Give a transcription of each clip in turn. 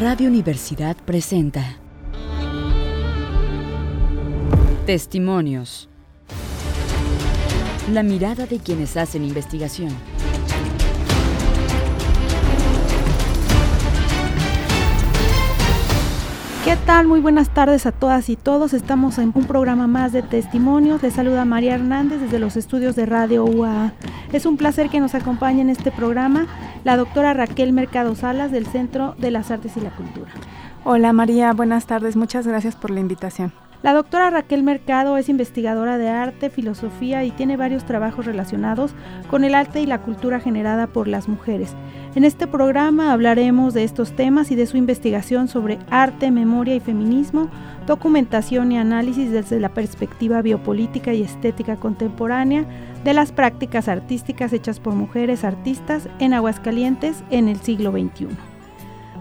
Radio Universidad presenta Testimonios. La mirada de quienes hacen investigación. ¿Qué tal? Muy buenas tardes a todas y todos. Estamos en un programa más de testimonios. Les saluda María Hernández desde los estudios de Radio UA. Es un placer que nos acompañe en este programa la doctora Raquel Mercado Salas del Centro de las Artes y la Cultura. Hola María, buenas tardes. Muchas gracias por la invitación. La doctora Raquel Mercado es investigadora de arte, filosofía y tiene varios trabajos relacionados con el arte y la cultura generada por las mujeres. En este programa hablaremos de estos temas y de su investigación sobre arte, memoria y feminismo, documentación y análisis desde la perspectiva biopolítica y estética contemporánea de las prácticas artísticas hechas por mujeres artistas en Aguascalientes en el siglo XXI.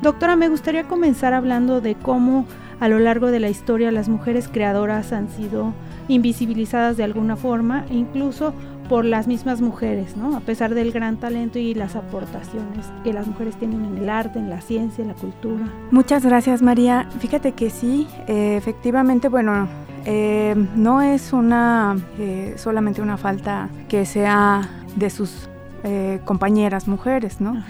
Doctora, me gustaría comenzar hablando de cómo a lo largo de la historia las mujeres creadoras han sido invisibilizadas de alguna forma, incluso por las mismas mujeres, ¿no? A pesar del gran talento y las aportaciones que las mujeres tienen en el arte, en la ciencia, en la cultura. Muchas gracias María. Fíjate que sí, eh, efectivamente, bueno, eh, no es una eh, solamente una falta que sea de sus compañeras mujeres, ¿no?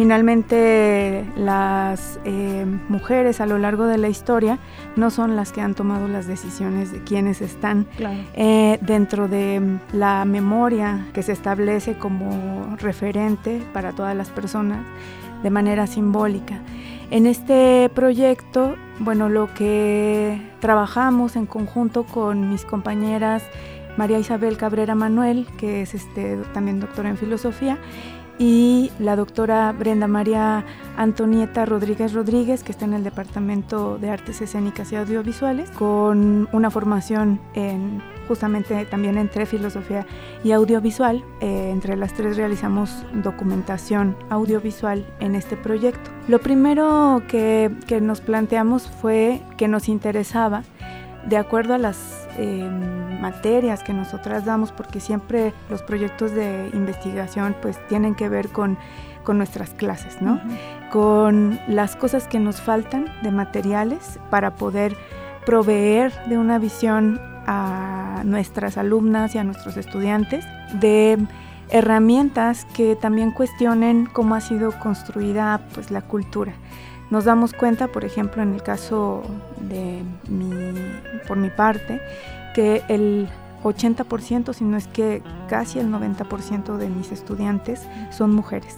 Finalmente, las eh, mujeres a lo largo de la historia no son las que han tomado las decisiones de quienes están eh, dentro de la memoria que se establece como referente para todas las personas de manera simbólica. En este proyecto, bueno, lo que trabajamos en conjunto con mis compañeras María Isabel Cabrera Manuel, que es este, también doctora en filosofía, y la doctora Brenda María Antonieta Rodríguez Rodríguez, que está en el Departamento de Artes Escénicas y Audiovisuales, con una formación en justamente también entre filosofía y audiovisual. Eh, entre las tres realizamos documentación audiovisual en este proyecto. Lo primero que, que nos planteamos fue que nos interesaba, de acuerdo a las Em, materias que nosotras damos, porque siempre los proyectos de investigación pues tienen que ver con, con nuestras clases, ¿no? Con las cosas que nos faltan de materiales para poder proveer de una visión a nuestras alumnas y a nuestros estudiantes de herramientas que también cuestionen cómo ha sido construida pues la cultura. Nos damos cuenta, por ejemplo, en el caso de mi, por mi parte, que el 80%, si no es que casi el 90% de mis estudiantes son mujeres.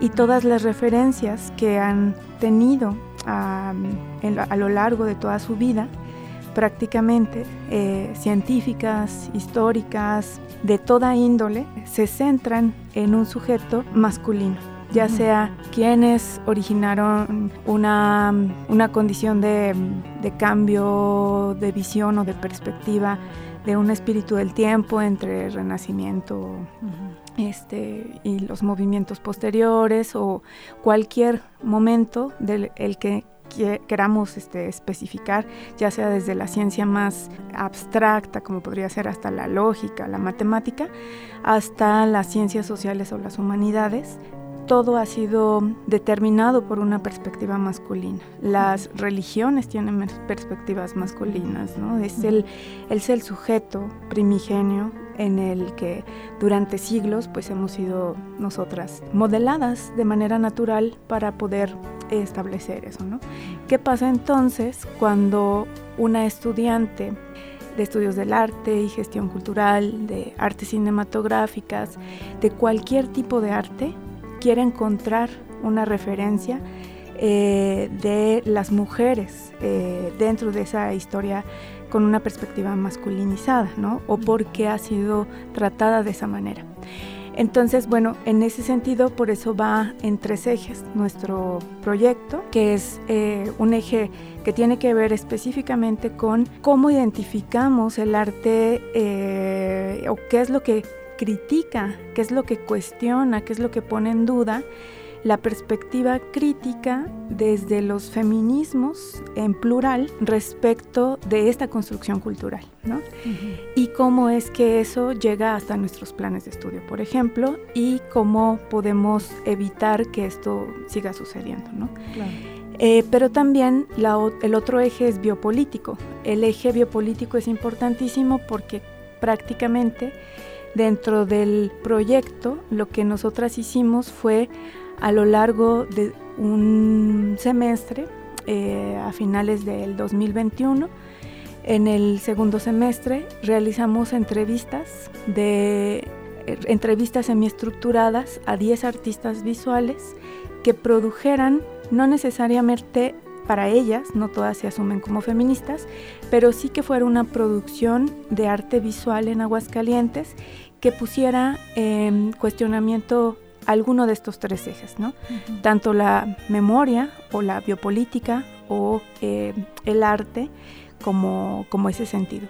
Y todas las referencias que han tenido a, lo largo de toda su vida, prácticamente eh, científicas, históricas, de toda índole, se centran en un sujeto masculino ya sea quienes originaron una, condición de, cambio de visión o de perspectiva de un espíritu del tiempo entre el renacimiento este, y los movimientos posteriores o cualquier momento del el que queramos este, especificar, ya sea desde la ciencia más abstracta, como podría ser hasta la lógica, la matemática, hasta las ciencias sociales o las humanidades, todo ha sido determinado por una perspectiva masculina. Las religiones tienen perspectivas masculinas, ¿no? Es el, es el sujeto primigenio en el que durante siglos pues hemos sido nosotras modeladas de manera natural para poder establecer eso, ¿no? ¿Qué pasa entonces cuando una estudiante de estudios del arte y gestión cultural, de artes cinematográficas, de cualquier tipo de arte, quiere encontrar una referencia eh, de las mujeres eh, dentro de esa historia con una perspectiva masculinizada, ¿no? O porque ha sido tratada de esa manera. Entonces, bueno, en ese sentido, por eso va en tres ejes nuestro proyecto, que es eh, un eje que tiene que ver específicamente con cómo identificamos el arte o qué es lo que critica, qué es lo que cuestiona, qué es lo que pone en duda la perspectiva crítica desde los feminismos en plural respecto de esta construcción cultural, ¿no? Y cómo es que eso llega hasta nuestros planes de estudio, por ejemplo, y cómo podemos evitar que esto siga sucediendo, ¿no? Eh, pero también el otro eje es biopolítico. El eje biopolítico es importantísimo porque prácticamente dentro del proyecto lo que nosotras hicimos fue a lo largo de un semestre, eh, a finales del 2021, en el segundo semestre realizamos entrevistas de eh, entrevistas semiestructuradas a 10 artistas visuales que produjeran no necesariamente para ellas, no todas se asumen como feministas, pero sí que fuera una producción de arte visual en Aguascalientes que pusiera en cuestionamiento alguno de estos tres ejes, ¿no? Tanto la memoria o la biopolítica o eh, el arte como, como ese sentido.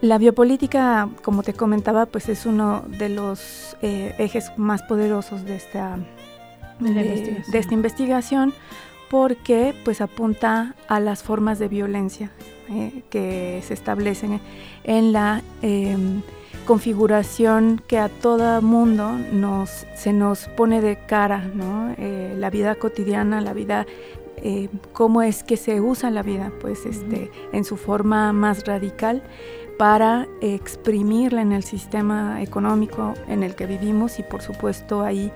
La biopolítica, como te comentaba, pues es uno de los eh, ejes más poderosos de esta, de, esta investigación porque pues apunta a las formas de violencia eh, que se establecen en la em, configuración que a todo mundo nos, se nos pone de cara, ¿no? Eh, la vida cotidiana, la vida, eh, cómo es que se usa la vida, pues este, en su forma más radical para exprimirla en el sistema económico en el que vivimos y por supuesto ahí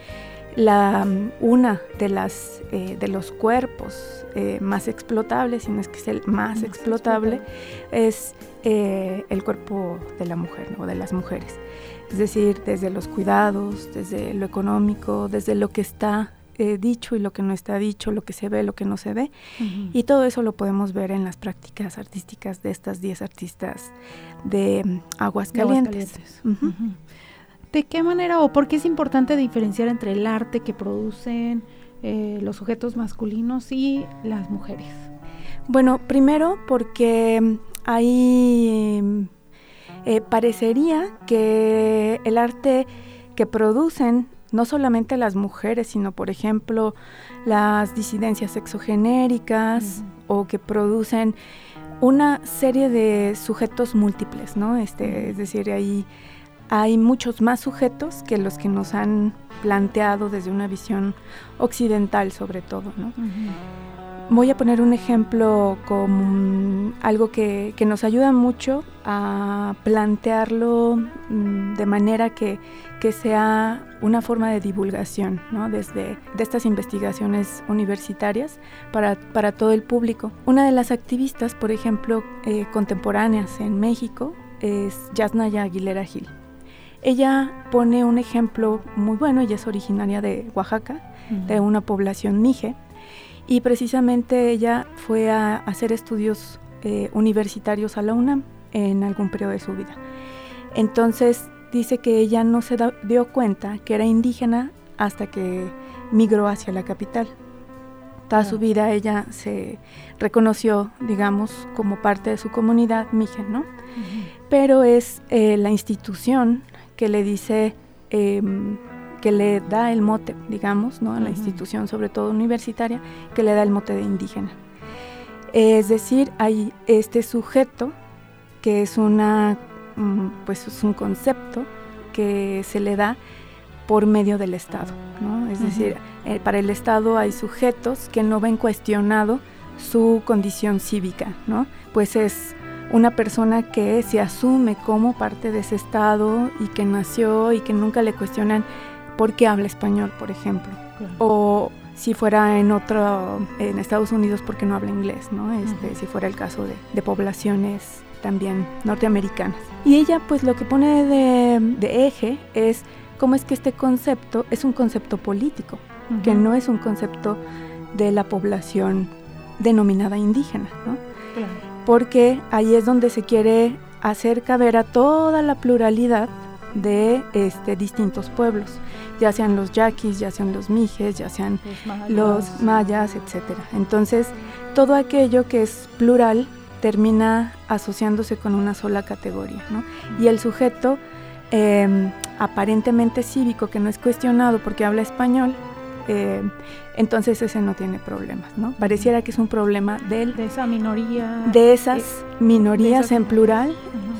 la, una de, las, eh, de los cuerpos eh, más explotables, si no es que es el más, explotable, es eh, el cuerpo de la mujer o de las mujeres. Es decir, desde los cuidados, desde lo económico, desde lo que está dicho y lo que no está dicho, lo que se ve, lo que no se ve. Y todo eso lo podemos ver en las prácticas artísticas de estas 10 artistas de mm, Aguascalientes. Aguascalientes. ¿De qué manera o por qué es importante diferenciar entre el arte que producen eh, los sujetos masculinos y las mujeres? Bueno, primero porque ahí eh, parecería que el arte que producen no solamente las mujeres, sino por ejemplo las disidencias sexogenéricas o que producen una serie de sujetos múltiples, ¿no? Este, es decir, ahí hay muchos más sujetos que los que nos han planteado desde una visión occidental sobre todo. Voy a poner un ejemplo como algo que, nos ayuda mucho a plantearlo mm, de manera que, sea una forma de divulgación desde de estas investigaciones universitarias para, todo el público. Una de las activistas, por ejemplo, eh, contemporáneas en México es Yasnaya Aguilera Gil. Ella pone un ejemplo muy bueno, ella es originaria de Oaxaca, de una población mije, y precisamente ella fue a hacer estudios eh, universitarios a la UNAM en algún periodo de su vida. Entonces dice que ella no se dio cuenta que era indígena hasta que migró hacia la capital. Toda su vida ella se reconoció, digamos, como parte de su comunidad mije, ¿no? Pero es eh, la institución que le dice, em, que le da el mote, digamos, ¿no? a la institución, sobre todo universitaria, que le da el mote de indígena. Es decir, hay este sujeto que es una, mm, pues es un concepto que se le da por medio del Estado, ¿no? Es decir, eh, para el Estado hay sujetos que no ven cuestionado su condición cívica, ¿no? Pues es una persona que se asume como parte de ese estado y que nació y que nunca le cuestionan por qué habla español, por ejemplo. O si fuera en otro, en Estados Unidos, por qué no habla inglés, ¿no? Este, Si fuera el caso de, poblaciones también norteamericanas. Y ella pues lo que pone de, eje es cómo es que este concepto es un concepto político, que no es un concepto de la población denominada indígena, ¿no? Porque ahí es donde se quiere hacer caber a toda la pluralidad de este, distintos pueblos, ya sean los yaquis, ya sean los mijes, ya sean los mayas, etc. Entonces, todo aquello que es plural termina asociándose con una sola categoría. ¿no? Y el sujeto em, aparentemente cívico, que no es cuestionado porque habla español, eh, entonces ese no tiene problemas, ¿no? Pareciera que es un problema del, de esa minoría. De esas eh, minorías en plural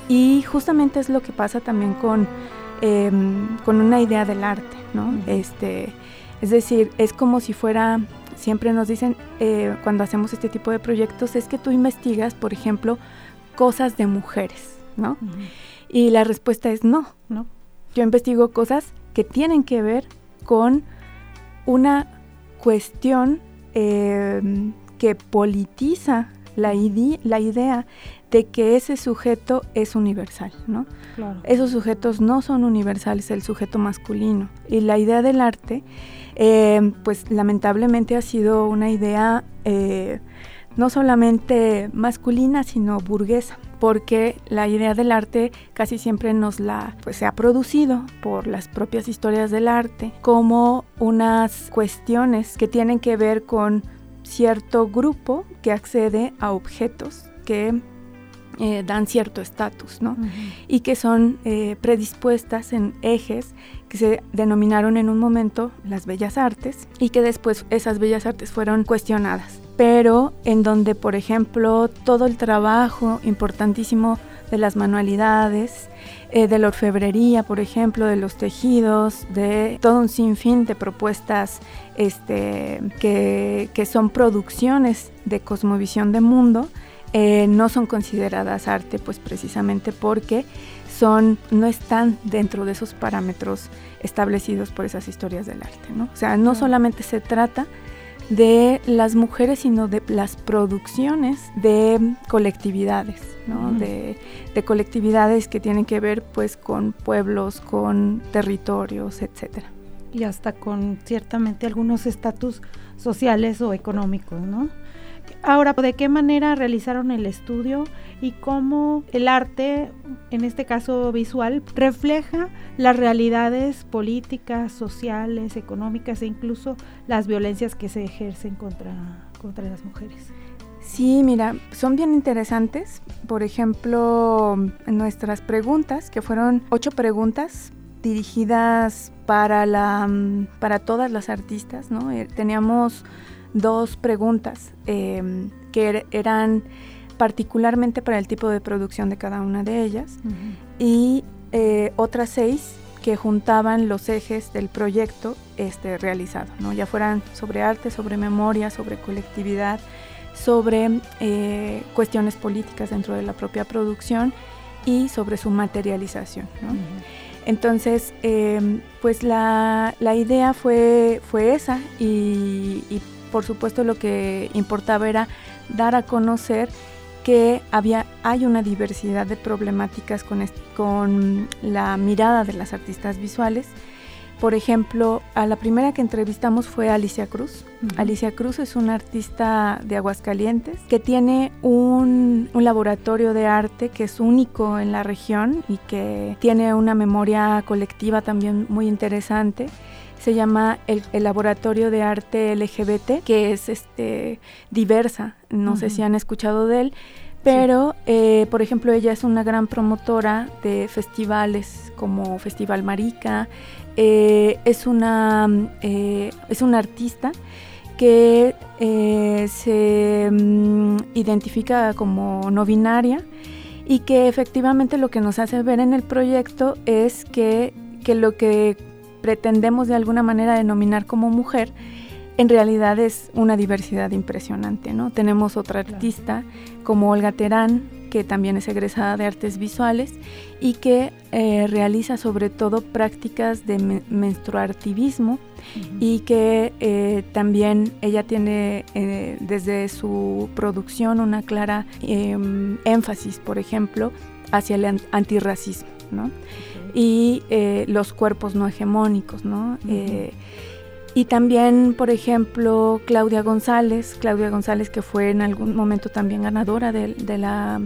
y justamente es lo que pasa también con, em, con una idea del arte, ¿no? este, es decir, es como si fuera, siempre nos dicen eh, cuando hacemos este tipo de proyectos es que tú investigas, por ejemplo, cosas de mujeres, ¿no? Y la respuesta es no, no. Yo investigo cosas que tienen que ver con una cuestión em, que politiza la, la idea de que ese sujeto es universal, ¿no? Esos sujetos no son universales, el sujeto masculino. Y la idea del arte, em, pues lamentablemente ha sido una idea eh, no solamente masculina, sino burguesa porque la idea del arte casi siempre nos la pues se ha producido por las propias historias del arte como unas cuestiones que tienen que ver con cierto grupo que accede a objetos que eh, dan cierto estatus, ¿no? Y que son eh, predispuestas en ejes que se denominaron en un momento las bellas artes y que después esas bellas artes fueron cuestionadas pero en donde, por ejemplo, todo el trabajo importantísimo de las manualidades, eh, de la orfebrería, por ejemplo, de los tejidos, de todo un sinfín de propuestas este, que, son producciones de cosmovisión de mundo, eh, no son consideradas arte, pues precisamente porque son, no están dentro de esos parámetros establecidos por esas historias del arte. ¿no? O sea, no solamente se trata de las mujeres, sino de las producciones de colectividades, de, colectividades que tienen que ver pues con pueblos, con territorios, etcétera. Y hasta con ciertamente algunos estatus sociales o económicos, ¿no? Ahora, ¿de qué manera realizaron el estudio y cómo el arte, en este caso visual, refleja las realidades políticas, sociales, económicas e incluso las violencias que se ejercen contra, contra las mujeres? Sí, mira, son bien interesantes. Por ejemplo, nuestras preguntas, que fueron ocho preguntas dirigidas para, la, para todas las artistas, ¿no? Eh, teníamos dos preguntas em, que er, eran particularmente para el tipo de producción de cada una de ellas y eh, otras seis que juntaban los ejes del proyecto este, realizado, ¿no? ya fueran sobre arte, sobre memoria, sobre colectividad, sobre eh, cuestiones políticas dentro de la propia producción y sobre su materialización. Entonces, em, pues la, idea fue, fue esa y, y por supuesto lo que importaba era dar a conocer que había, hay una diversidad de problemáticas con, con la mirada de las artistas visuales. Por ejemplo, a la primera que entrevistamos fue Alicia Cruz. Alicia Cruz es una artista de Aguascalientes que tiene un, un, laboratorio de arte que es único en la región y que tiene una memoria colectiva también muy interesante se llama el, Laboratorio de Arte LGBT, que es este, diversa, no sé si han escuchado de él, pero eh, por ejemplo ella es una gran promotora de festivales como Festival Marica, eh, es, una, eh, es una artista que se mm, identifica como no binaria y que efectivamente lo que nos hace ver en el proyecto es que, que lo que pretendemos de alguna manera denominar como mujer, en realidad es una diversidad impresionante, ¿no? Tenemos otra artista como Olga Terán, que también es egresada de artes visuales y que eh, realiza sobre todo prácticas de menstruativismo y que eh, también ella tiene eh, desde su producción una clara em, énfasis, por ejemplo, hacia el antirracismo, ¿no? Y eh, los cuerpos no hegemónicos, ¿no? Eh, y también, por ejemplo, Claudia González, Claudia González que fue en algún momento también ganadora de, la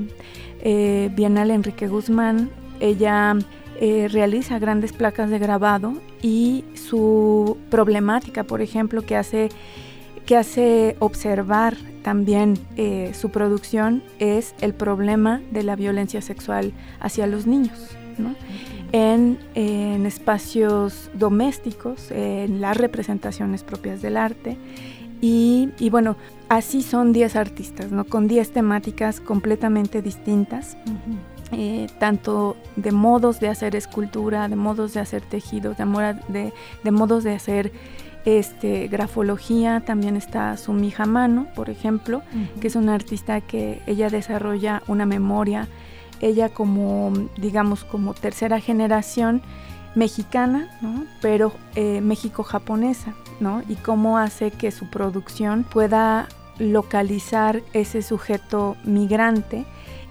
eh, Bienal Enrique Guzmán, ella realiza grandes placas de grabado y su problemática, por ejemplo, que hace, que hace observar también su producción es el problema de la violencia sexual hacia los niños. ¿no? En, espacios domésticos, en las representaciones propias del arte. Y, bueno, así son 10 artistas, ¿no? con 10 temáticas completamente distintas. eh, tanto de modos de hacer escultura, de modos de hacer tejidos, de, de, modos de hacer este, grafología. También está Sumija Mano, por ejemplo, que es una artista que ella desarrolla una memoria. Ella como, digamos, como tercera generación mexicana, pero eh, México-japonesa, ¿no? Y cómo hace que su producción pueda localizar ese sujeto migrante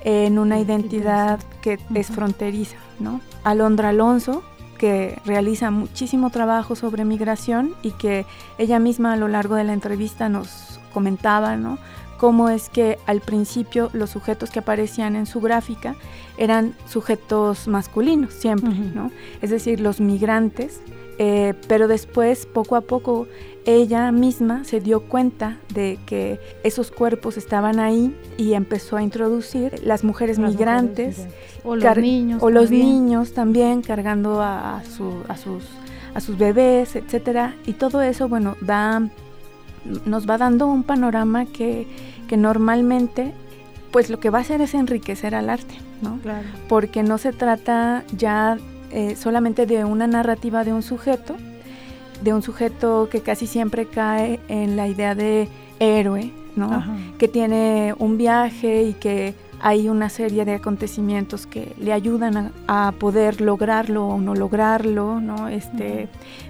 en una identidad que es fronteriza, ¿no? Alondra Alonso, que realiza muchísimo trabajo sobre migración y que ella misma a lo largo de la entrevista nos comentaba, ¿no? Cómo es que al principio los sujetos que aparecían en su gráfica eran sujetos masculinos siempre, ¿no? Es decir, los migrantes eh, pero después, poco a poco, ella misma se dio cuenta de que esos cuerpos estaban ahí y empezó a introducir las mujeres migrantes o los, niños, o los niños también cargando a, a, sus, a sus bebés, etcétera. Y todo eso, bueno, da, nos va dando un panorama que, que normalmente pues lo que va a hacer es enriquecer al arte, ¿no? Porque no se trata ya eh, solamente de una narrativa de un sujeto, de un sujeto que casi siempre cae en la idea de héroe, ¿no? Que tiene un viaje y que hay una serie de acontecimientos que le ayudan a, poder lograrlo o no lograrlo, ¿no? Este,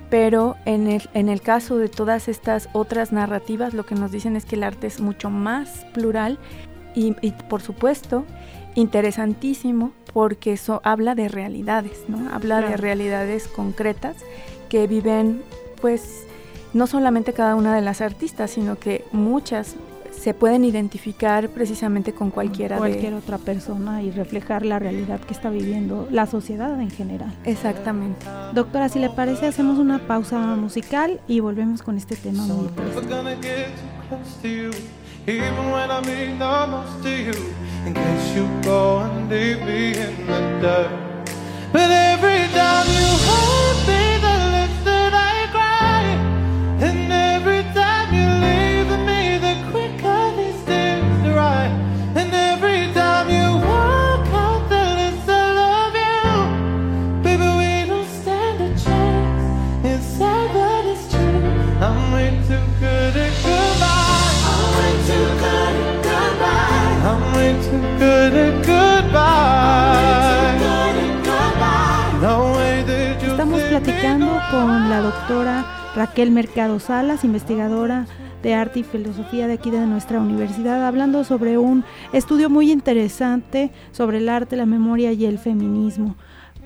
Pero en el, en el caso de todas estas otras narrativas, lo que nos dicen es que el arte es mucho más plural y, y por supuesto, interesantísimo porque eso habla de realidades, ¿no? Habla de realidades concretas que viven, pues, no solamente cada una de las artistas, sino que muchas se pueden identificar precisamente con cualquiera cualquier otra persona y reflejar la realidad que está viviendo la sociedad en general. Exactamente. Doctora, si le parece, hacemos una pausa musical y volvemos con este tema muy interesante. Con la doctora Raquel Mercado Salas, investigadora de arte y filosofía de aquí de nuestra universidad, hablando sobre un estudio muy interesante sobre el arte, la memoria y el feminismo.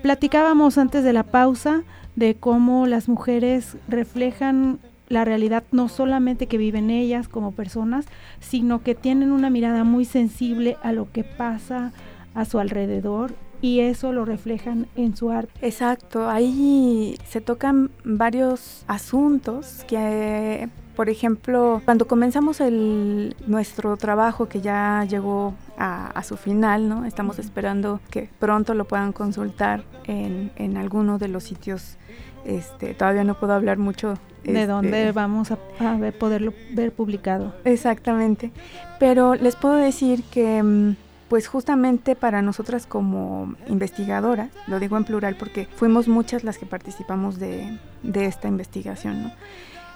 Platicábamos antes de la pausa de cómo las mujeres reflejan la realidad no solamente que viven ellas como personas, sino que tienen una mirada muy sensible a lo que pasa a su alrededor y eso lo reflejan en su arte. Exacto, ahí se tocan varios asuntos que, por ejemplo, cuando comenzamos el, nuestro trabajo que ya llegó a, su final, ¿no? Estamos esperando que pronto lo puedan consultar en, en alguno de los sitios este, todavía no puedo hablar mucho. De este, dónde vamos a, poderlo ver publicado. Exactamente. Pero les puedo decir que, mm, pues justamente para nosotras como investigadoras, lo digo en plural porque fuimos muchas las que participamos de, esta investigación,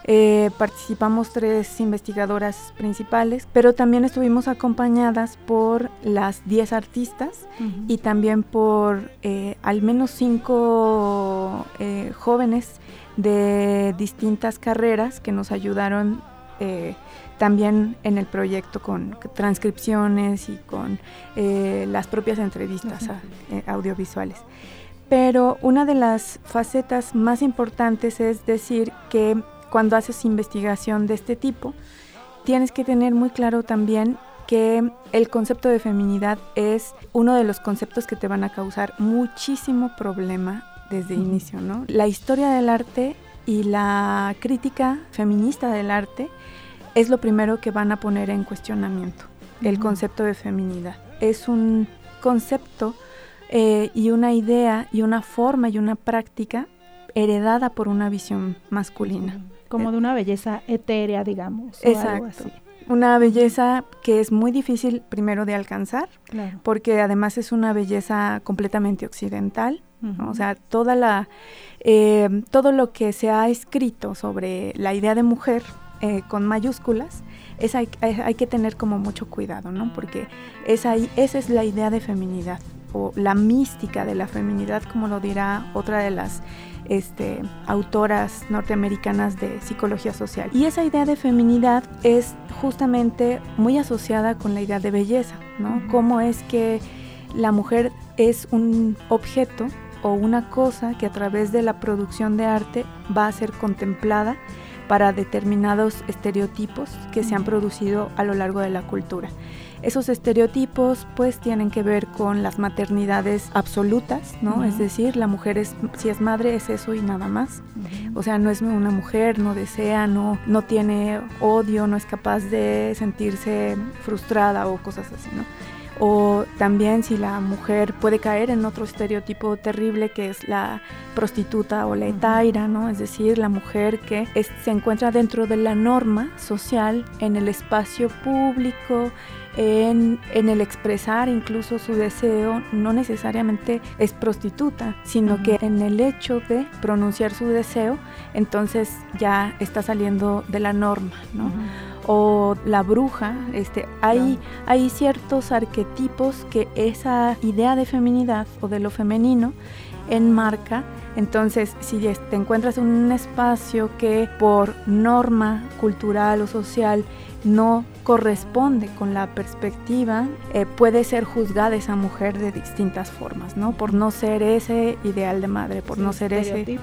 eh, participamos tres investigadoras principales, pero también estuvimos acompañadas por las 10 artistas y también por eh, al menos cinco eh, jóvenes de distintas carreras que nos ayudaron también en el proyecto con transcripciones y con las propias entrevistas audiovisuales. Pero una de las facetas más importantes es decir que cuando haces investigación de este tipo, tienes que tener muy claro también que el concepto de feminidad es uno de los conceptos que te van a causar muchísimo problema desde inicio, ¿no? La historia del arte y la crítica feminista del arte es lo primero que van a poner en cuestionamiento, el concepto de feminidad. Es un concepto eh, y una idea y una forma y una práctica heredada por una visión masculina como de una belleza etérea, digamos. Exacto. una belleza que es muy difícil primero de alcanzar, porque además es una belleza completamente occidental, o sea, toda la, eh, todo lo que se ha escrito sobre la idea de mujer eh, con mayúsculas, es hay, hay, que tener como mucho cuidado, ¿no? Porque esa, esa es la idea de feminidad, o la mística de la feminidad, como lo dirá otra de las este, autoras norteamericanas de psicología social. Y esa idea de feminidad es justamente muy asociada con la idea de belleza, ¿no? Cómo es que la mujer es un objeto o una cosa que a través de la producción de arte va a ser contemplada para determinados estereotipos que se han producido a lo largo de la cultura. Esos estereotipos pues tienen que ver con las maternidades absolutas, ¿no? Es decir, la mujer es, si es madre es eso y nada más. O sea, no es una mujer, no desea, no, no tiene odio, no es capaz de sentirse frustrada o cosas así, ¿no? O también si la mujer puede caer en otro estereotipo terrible que es la prostituta o la etaira, ¿no? Es decir, la mujer que se encuentra dentro de la norma social en el espacio público, en, el expresar incluso su deseo, no necesariamente es prostituta, sino que en el hecho de pronunciar su deseo, entonces ya está saliendo de la norma, ¿no? O la bruja, este, hay, hay ciertos arquetipos que esa idea de feminidad o de lo femenino enmarca. Entonces, si te encuentras en un espacio que por norma cultural o social no corresponde con la perspectiva, eh, puede ser juzgada esa mujer de distintas formas, ¿no? Por no ser ese ideal de madre, por no ser ese...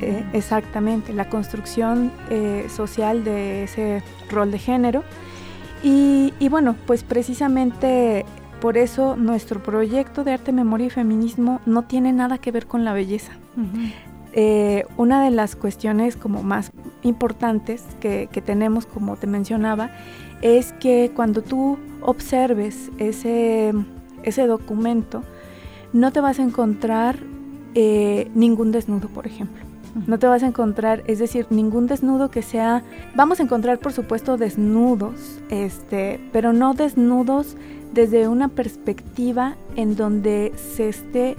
Eh, exactamente, la construcción eh, social de ese rol de género. Y, bueno, pues precisamente por eso nuestro proyecto de arte, memoria y feminismo no tiene nada que ver con la belleza. una de las cuestiones como más importantes que, tenemos, como te mencionaba, es que cuando tú observes ese, ese documento, no te vas a encontrar eh, ningún desnudo, por ejemplo. No te vas a encontrar, es decir, ningún desnudo que sea, vamos a encontrar por supuesto desnudos, este, pero no desnudos desde una perspectiva en donde se esté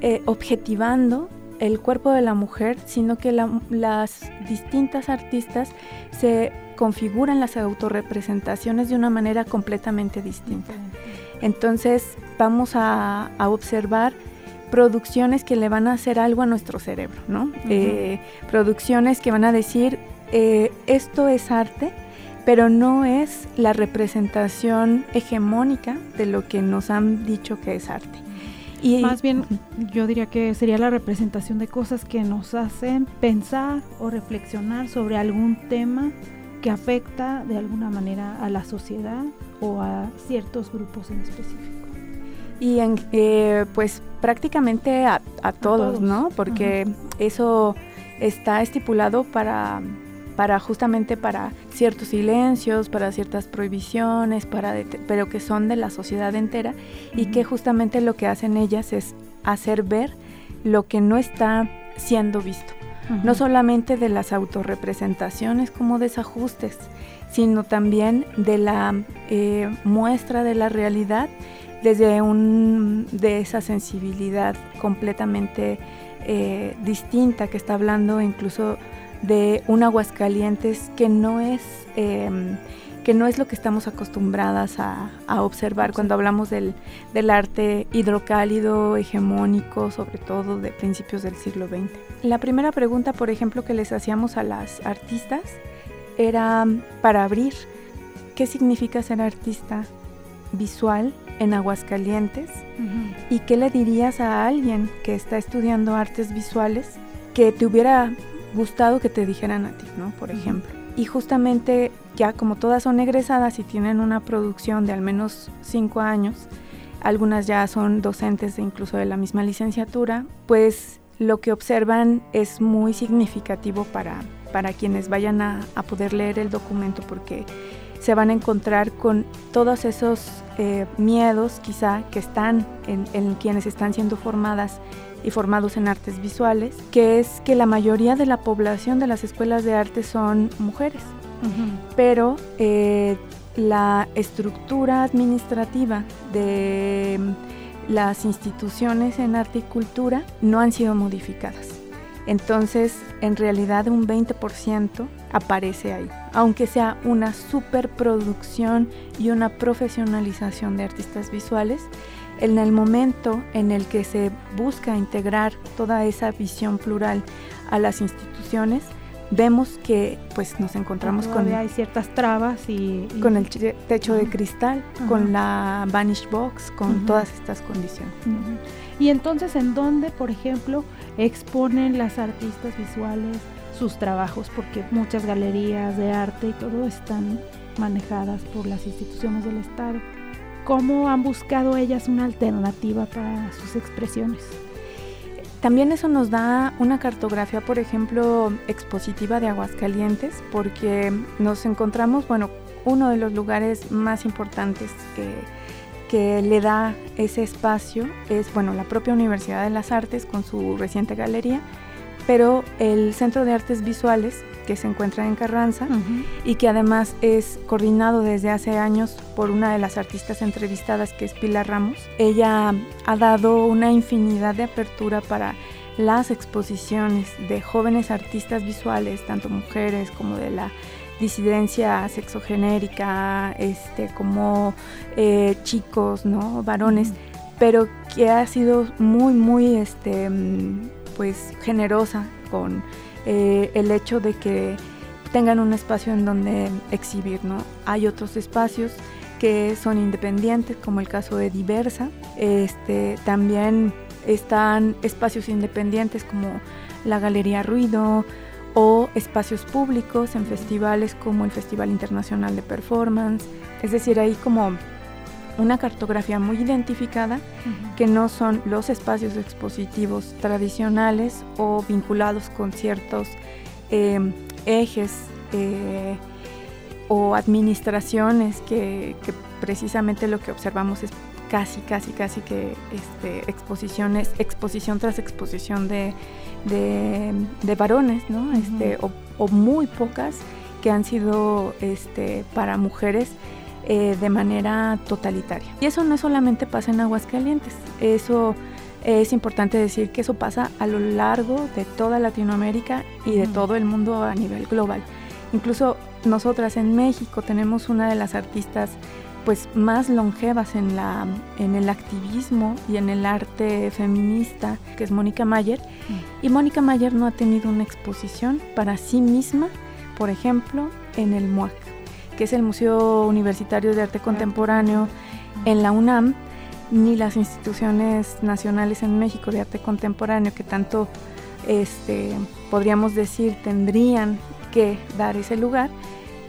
eh, objetivando el cuerpo de la mujer, sino que las distintas artistas se configuran las autorrepresentaciones de una manera completamente distinta. Entonces vamos a, observar producciones que le van a hacer algo a nuestro cerebro, ¿no? Eh, producciones que van a decir, eh, esto es arte, pero no es la representación hegemónica de lo que nos han dicho que es arte. Y más bien yo diría que sería la representación de cosas que nos hacen pensar o reflexionar sobre algún tema que afecta de alguna manera a la sociedad o a ciertos grupos en específico. Y en, eh, pues prácticamente a, todos, ¿no? Porque eso está estipulado para para justamente para ciertos silencios, para ciertas prohibiciones, para pero que son de la sociedad entera y que justamente lo que hacen ellas es hacer ver lo que no está siendo visto. No solamente de las autorrepresentaciones como desajustes, sino también de la eh, muestra de la realidad desde un, de esa sensibilidad completamente eh, distinta que está hablando incluso de un Aguascalientes que no es, em, que no es lo que estamos acostumbradas a, observar cuando hablamos del, arte hidrocálido, hegemónico, sobre todo de principios del siglo XX. La primera pregunta, por ejemplo, que les hacíamos a las artistas era para abrir, ¿qué significa ser artista visual en Aguascalientes? ¿Y qué le dirías a alguien que está estudiando artes visuales que te hubiera gustado que te dijeran a ti, ¿no? Por ejemplo. Y justamente ya como todas son egresadas y tienen una producción de al menos cinco años, algunas ya son docentes de incluso de la misma licenciatura, pues lo que observan es muy significativo para, para quienes vayan a, poder leer el documento porque se van a encontrar con todos esos eh, miedos quizá que están en, en quienes están siendo formadas y formados en artes visuales, que es que la mayoría de la población de las escuelas de arte son mujeres. pero eh, la estructura administrativa de las instituciones en arte y cultura no han sido modificadas. Entonces, en realidad un 20% aparece ahí, aunque sea una superproducción y una profesionalización de artistas visuales. En el momento en el que se busca integrar toda esa visión plural a las instituciones, vemos que pues nos encontramos con hay ciertas trabas y, con el techo de cristal, con la vanish box, con todas estas condiciones. Y entonces, ¿en dónde, por ejemplo, exponen las artistas visuales sus trabajos? Porque muchas galerías de arte y todo están manejadas por las instituciones del Estado. ¿Cómo han buscado ellas una alternativa para sus expresiones? También eso nos da una cartografía, por ejemplo, expositiva de Aguascalientes, porque nos encontramos, bueno, uno de los lugares más importantes que, que le da ese espacio es, bueno, la propia Universidad de las Artes con su reciente galería, pero el Centro de Artes Visuales que se encuentra en Carranza y que además es coordinado desde hace años por una de las artistas entrevistadas que es Pilar Ramos. Ella ha dado una infinidad de apertura para las exposiciones de jóvenes artistas visuales, tanto mujeres como de la disidencia sexogenérica, este, como eh, chicos, ¿no? varones, pero que ha sido muy, muy este, mm, pues, generosa con eh, el hecho de que tengan un espacio en donde exhibir, ¿no? Hay otros espacios que son independientes, como el caso de Diversa. Este, también están espacios independientes como la Galería Ruido o espacios públicos en festivales como el Festival Internacional de Performance. Es decir, hay como una cartografía muy identificada que no son los espacios expositivos tradicionales o vinculados con ciertos em, ejes eh, o administraciones que, precisamente lo que observamos es casi, casi, casi que este, exposiciones, exposición tras exposición de, varones, ¿no? este, o, o, muy pocas que han sido este, para mujeres eh, de manera totalitaria. Y eso no solamente pasa en Aguascalientes, eso es importante decir que eso pasa a lo largo de toda Latinoamérica y de todo el mundo a nivel global. Incluso nosotras en México tenemos una de las artistas pues más longevas en, la, en el activismo y en el arte feminista, que es Mónica Mayer. Y Mónica Mayer no ha tenido una exposición para sí misma, por ejemplo, en el MUAC que es el Museo Universitario de Arte Contemporáneo en la UNAM, ni las instituciones nacionales en México de arte contemporáneo que tanto este, podríamos decir tendrían que dar ese lugar,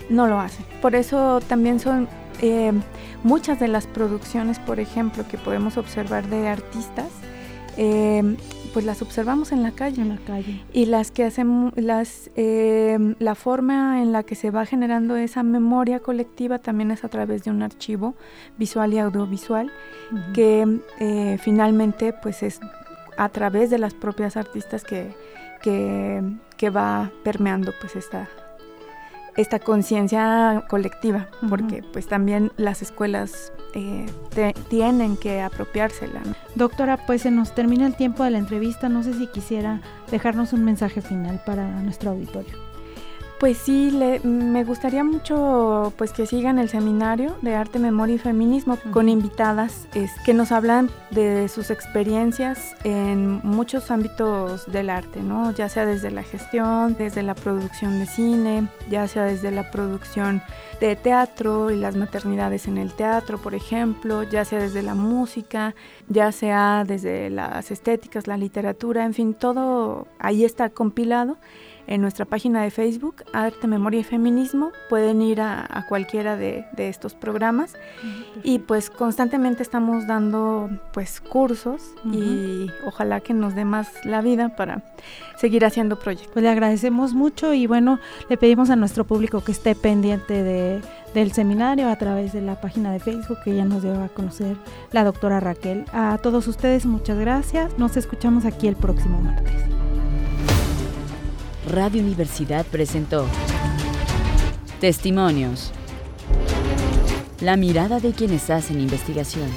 no lo hacen. Por eso también son eh, muchas de las producciones, por ejemplo, que podemos observar de artistas, eh, pues las observamos en la calle. En la calle. Y las que hacen, las, eh, la forma en la que se va generando esa memoria colectiva también es a través de un archivo visual y audiovisual que eh, finalmente pues es a través de las propias artistas que, que, que va permeando pues esta, esta conciencia colectiva, porque pues también las escuelas eh, tienen que apropiársela. Doctora, pues se nos termina el tiempo de la entrevista, no sé si quisiera dejarnos un mensaje final para nuestro auditorio. Pues sí, me gustaría mucho pues que sigan el seminario de arte, memoria y feminismo con invitadas que nos hablan de sus experiencias en muchos ámbitos del arte, ¿no? Ya sea desde la gestión, desde la producción de cine, ya sea desde la producción de teatro y las maternidades en el teatro, por ejemplo, ya sea desde la música, ya sea desde las estéticas, la literatura, en fin, todo ahí está compilado en nuestra página de Facebook, Arte, Memoria y Feminismo. Pueden ir a, cualquiera de, estos programas y pues constantemente estamos dando pues cursos y ojalá que nos dé más la vida para seguir haciendo proyectos. Pues le agradecemos mucho y bueno, le pedimos a nuestro público que esté pendiente de, del seminario a través de la página de Facebook que ya nos dio a conocer la doctora Raquel. A todos ustedes muchas gracias. Nos escuchamos aquí el próximo martes. Radio Universidad presentó Testimonios. La mirada de quienes hacen investigación.